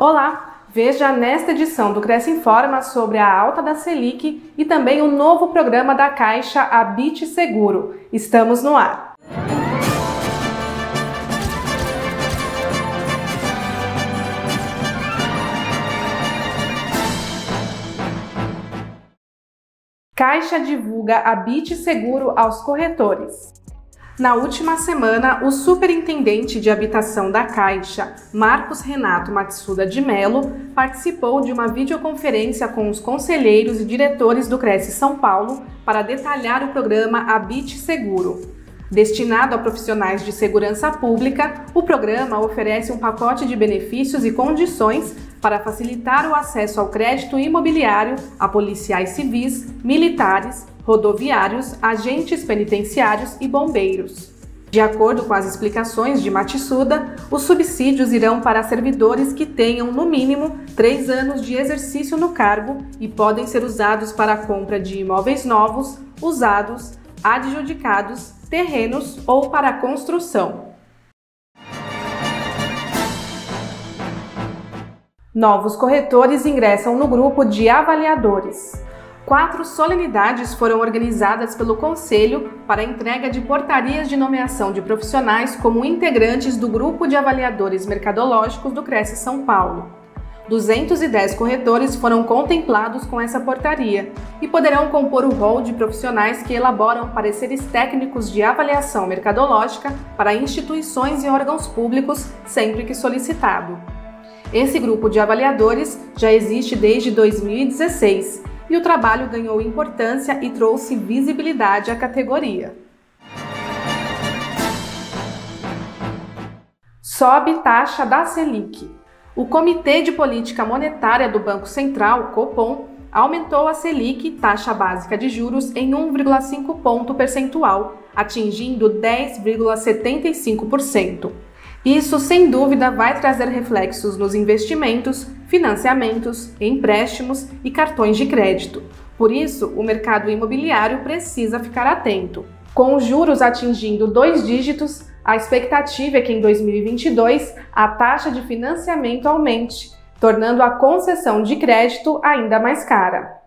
Olá! Veja nesta edição do Cresce Informa sobre a alta da Selic e também o novo programa da Caixa Habite Seguro. Estamos no ar. Caixa divulga Habite Seguro aos corretores. Na última semana, o superintendente de habitação da Caixa, Marcos Renato Matsuda de Mello, participou de uma videoconferência com os conselheiros e diretores do Cresce São Paulo para detalhar o programa Habite Seguro. Destinado a profissionais de segurança pública, o programa oferece um pacote de benefícios e condições para facilitar o acesso ao crédito imobiliário a policiais civis, militares, rodoviários, agentes penitenciários e bombeiros. De acordo com as explicações de Matsuda, os subsídios irão para servidores que tenham, no mínimo, três anos de exercício no cargo e podem ser usados para a compra de imóveis novos, usados, adjudicados, terrenos ou para construção. Novos corretores ingressam no grupo de avaliadores quatro solenidades foram organizadas pelo Conselho para entrega de portarias de nomeação de profissionais como integrantes do Grupo de Avaliadores Mercadológicos do Cresce São Paulo. 210 corretores foram contemplados com essa portaria e poderão compor o rol de profissionais que elaboram pareceres técnicos de avaliação mercadológica para instituições e órgãos públicos sempre que solicitado. Esse grupo de avaliadores já existe desde 2016 e o trabalho ganhou importância e trouxe visibilidade à categoria. Sobe taxa da Selic. O Comitê de Política Monetária do Banco Central, Copom, aumentou a Selic, taxa básica de juros, em 1,5 ponto percentual, atingindo 10,75%. Isso, sem dúvida, vai trazer reflexos nos investimentos, financiamentos, empréstimos e cartões de crédito. Por isso, o mercado imobiliário precisa ficar atento. Com os juros atingindo dois dígitos, a expectativa é que em 2022 a taxa de financiamento aumente, tornando a concessão de crédito ainda mais cara.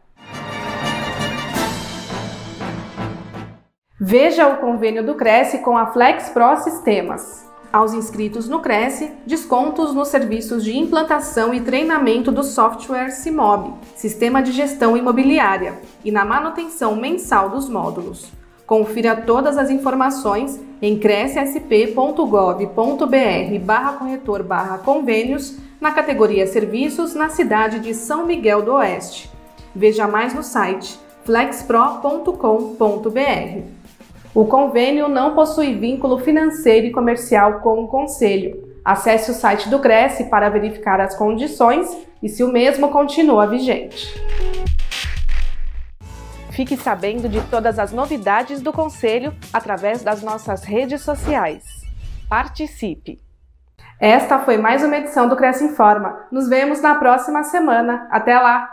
Veja o convênio do Cresce com a Flex Pro Sistemas aos inscritos no Cresce descontos nos serviços de implantação e treinamento do software CIMOB, Sistema de Gestão Imobiliária, e na manutenção mensal dos módulos. Confira todas as informações em crescsp.gov.br barra corretor barra convênios na categoria Serviços na cidade de São Miguel do Oeste. Veja mais no site flexpro.com.br. O convênio não possui vínculo financeiro e comercial com o Conselho. Acesse o site do Cresce para verificar as condições e se o mesmo continua vigente. Fique sabendo de todas as novidades do Conselho através das nossas redes sociais. Participe! Esta foi mais uma edição do Cresce Informa. Nos vemos na próxima semana. Até lá!